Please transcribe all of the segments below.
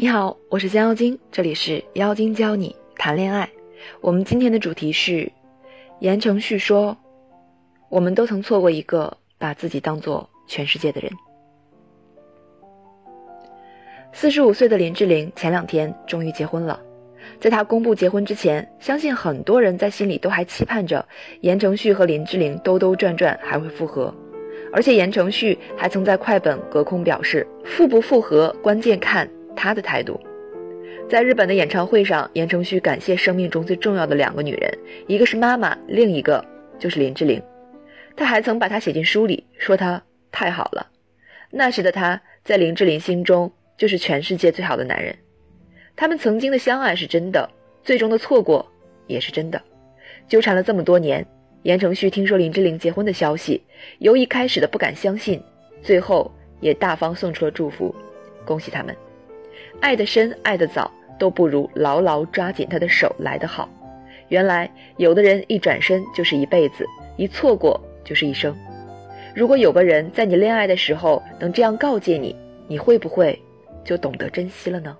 你好，我是江妖精，这里是妖精教你谈恋爱。我们今天的主题是，言承旭说，我们都曾错过一个把自己当做全世界的人。四十五岁的林志玲前两天终于结婚了，在她公布结婚之前，相信很多人在心里都还期盼着言承旭和林志玲兜兜转转还会复合，而且言承旭还曾在快本隔空表示，复不复合关键看他的态度。在日本的演唱会上，言承旭感谢生命中最重要的两个女人，一个是妈妈，另一个就是林志玲。他还曾把她写进书里，说她太好了。那时的他在林志玲心中。就是全世界最好的男人，他们曾经的相爱是真的，最终的错过也是真的。纠缠了这么多年，言承旭听说林志玲结婚的消息，由一开始的不敢相信，最后也大方送出了祝福，恭喜他们。爱得深，爱得早，都不如牢牢抓紧他的手来得好。原来有的人一转身就是一辈子，一错过就是一生。如果有个人在你恋爱的时候能这样告诫你，你会不会？就懂得珍惜了呢。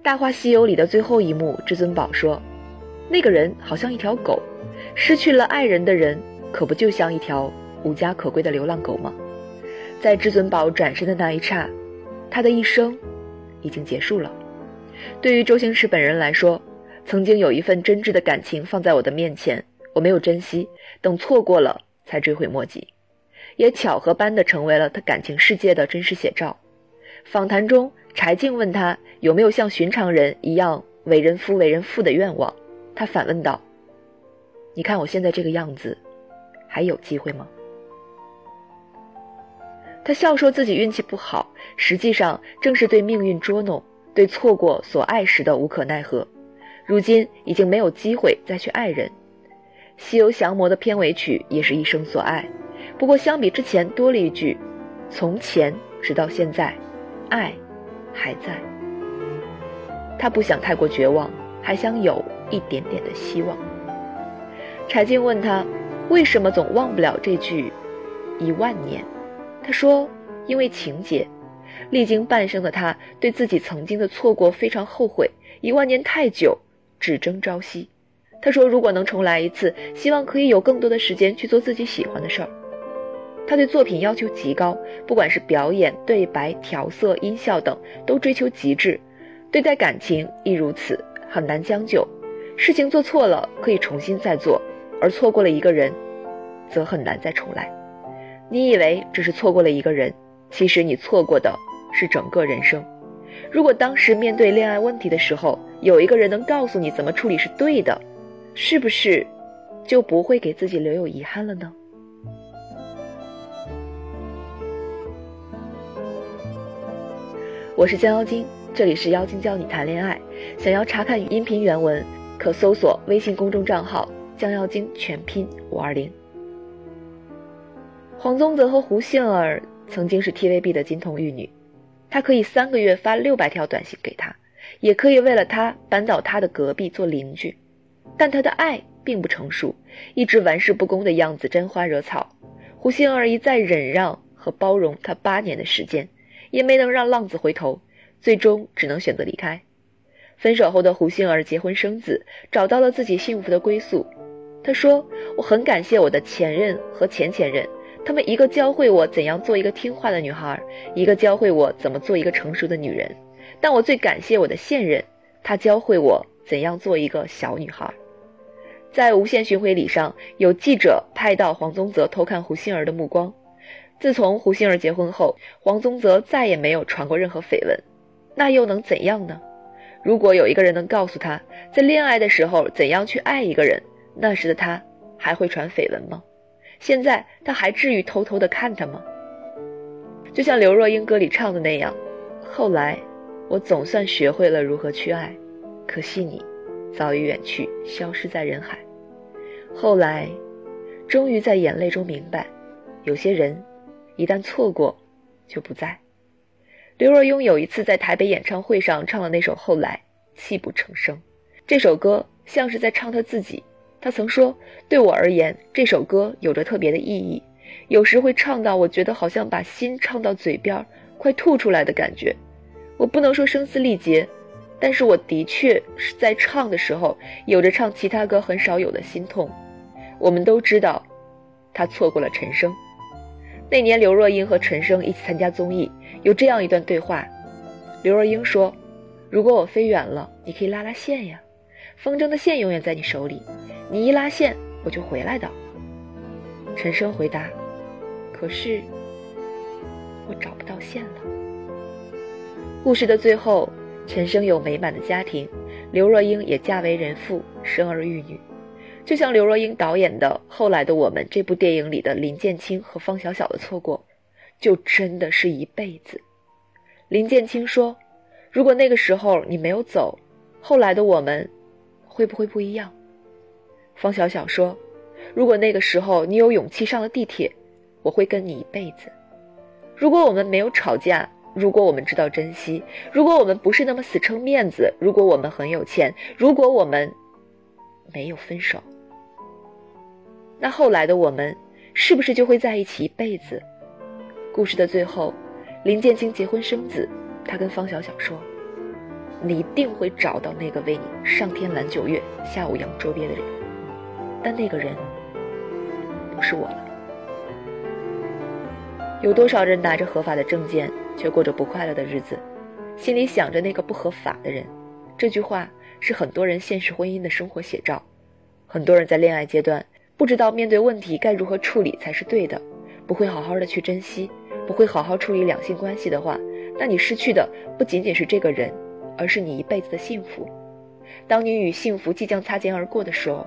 《大话西游》里的最后一幕，至尊宝说：“那个人好像一条狗，失去了爱人的人，可不就像一条无家可归的流浪狗吗？”在至尊宝转身的那一刹，他的一生已经结束了。对于周星驰本人来说，曾经有一份真挚的感情放在我的面前，我没有珍惜，等错过了才追悔莫及，也巧合般的成为了他感情世界的真实写照。访谈中，柴静问他有没有像寻常人一样为人夫、为人父的愿望，他反问道：“你看我现在这个样子，还有机会吗？”他笑说自己运气不好，实际上正是对命运捉弄，对错过所爱时的无可奈何。如今已经没有机会再去爱人。《西游降魔》的片尾曲也是一生所爱，不过相比之前多了一句：“从前直到现在。”爱还在，他不想太过绝望，还想有一点点的希望。柴静问他，为什么总忘不了这句“一万年”？他说：“因为情节。”历经半生的他，对自己曾经的错过非常后悔。一万年太久，只争朝夕。他说：“如果能重来一次，希望可以有更多的时间去做自己喜欢的事儿。”他对作品要求极高，不管是表演、对白、调色、音效等，都追求极致。对待感情亦如此，很难将就。事情做错了可以重新再做，而错过了一个人，则很难再重来。你以为只是错过了一个人，其实你错过的是整个人生。如果当时面对恋爱问题的时候，有一个人能告诉你怎么处理是对的，是不是就不会给自己留有遗憾了呢？我是江妖精，这里是妖精教你谈恋爱。想要查看音频原文，可搜索微信公众账号“江妖精”全拼五二零。黄宗泽和胡杏儿曾经是 TVB 的金童玉女，他可以三个月发六百条短信给她，也可以为了她搬到他的隔壁做邻居，但他的爱并不成熟，一直玩世不恭的样子沾花惹草。胡杏儿一再忍让和包容他八年的时间。也没能让浪子回头，最终只能选择离开。分手后的胡杏儿结婚生子，找到了自己幸福的归宿。她说：“我很感谢我的前任和前前任，他们一个教会我怎样做一个听话的女孩，一个教会我怎么做一个成熟的女人。但我最感谢我的现任，他教会我怎样做一个小女孩。”在无限巡回礼上，有记者拍到黄宗泽偷看胡杏儿的目光。自从胡杏儿结婚后，黄宗泽再也没有传过任何绯闻，那又能怎样呢？如果有一个人能告诉他在恋爱的时候怎样去爱一个人，那时的他还会传绯闻吗？现在他还至于偷偷的看他吗？就像刘若英歌里唱的那样，后来我总算学会了如何去爱，可惜你早已远去，消失在人海。后来，终于在眼泪中明白，有些人。一旦错过，就不在。刘若英有一次在台北演唱会上唱了那首《后来》，泣不成声。这首歌像是在唱她自己。他曾说：“对我而言，这首歌有着特别的意义。有时会唱到，我觉得好像把心唱到嘴边，快吐出来的感觉。我不能说声嘶力竭，但是我的确是在唱的时候有着唱其他歌很少有的心痛。我们都知道，他错过了陈升。那年刘若英和陈升一起参加综艺，有这样一段对话：刘若英说：“如果我飞远了，你可以拉拉线呀，风筝的线永远在你手里，你一拉线，我就回来的。”陈升回答：“可是我找不到线了。”故事的最后，陈升有美满的家庭，刘若英也嫁为人妇，生儿育女。就像刘若英导演的《后来的我们》这部电影里的林建清和方小小的错过，就真的是一辈子。林建清说：“如果那个时候你没有走，后来的我们会不会不一样？”方小小说：“如果那个时候你有勇气上了地铁，我会跟你一辈子。如果我们没有吵架，如果我们知道珍惜，如果我们不是那么死撑面子，如果我们很有钱，如果我们没有分手。”那后来的我们，是不是就会在一起一辈子？故事的最后，林建清结婚生子，他跟方小小说：“你一定会找到那个为你上天揽九月，下午扬州别的人，但那个人不是我了。”有多少人拿着合法的证件，却过着不快乐的日子，心里想着那个不合法的人？这句话是很多人现实婚姻的生活写照。很多人在恋爱阶段。不知道面对问题该如何处理才是对的，不会好好的去珍惜，不会好好处理两性关系的话，那你失去的不仅仅是这个人，而是你一辈子的幸福。当你与幸福即将擦肩而过的时候，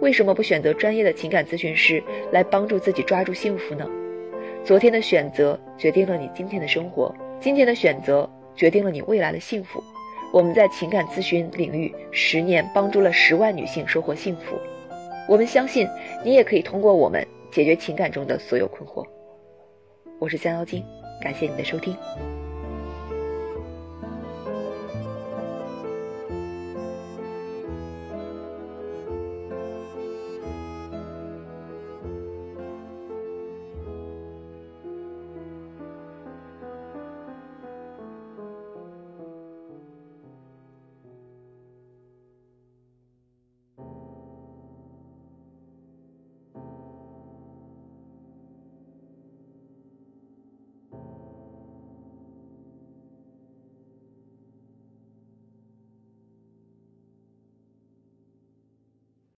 为什么不选择专业的情感咨询师来帮助自己抓住幸福呢？昨天的选择决定了你今天的生活，今天的选择决定了你未来的幸福。我们在情感咨询领域十年，帮助了十万女性收获幸福。我们相信你也可以通过我们解决情感中的所有困惑。我是江妖精，感谢你的收听。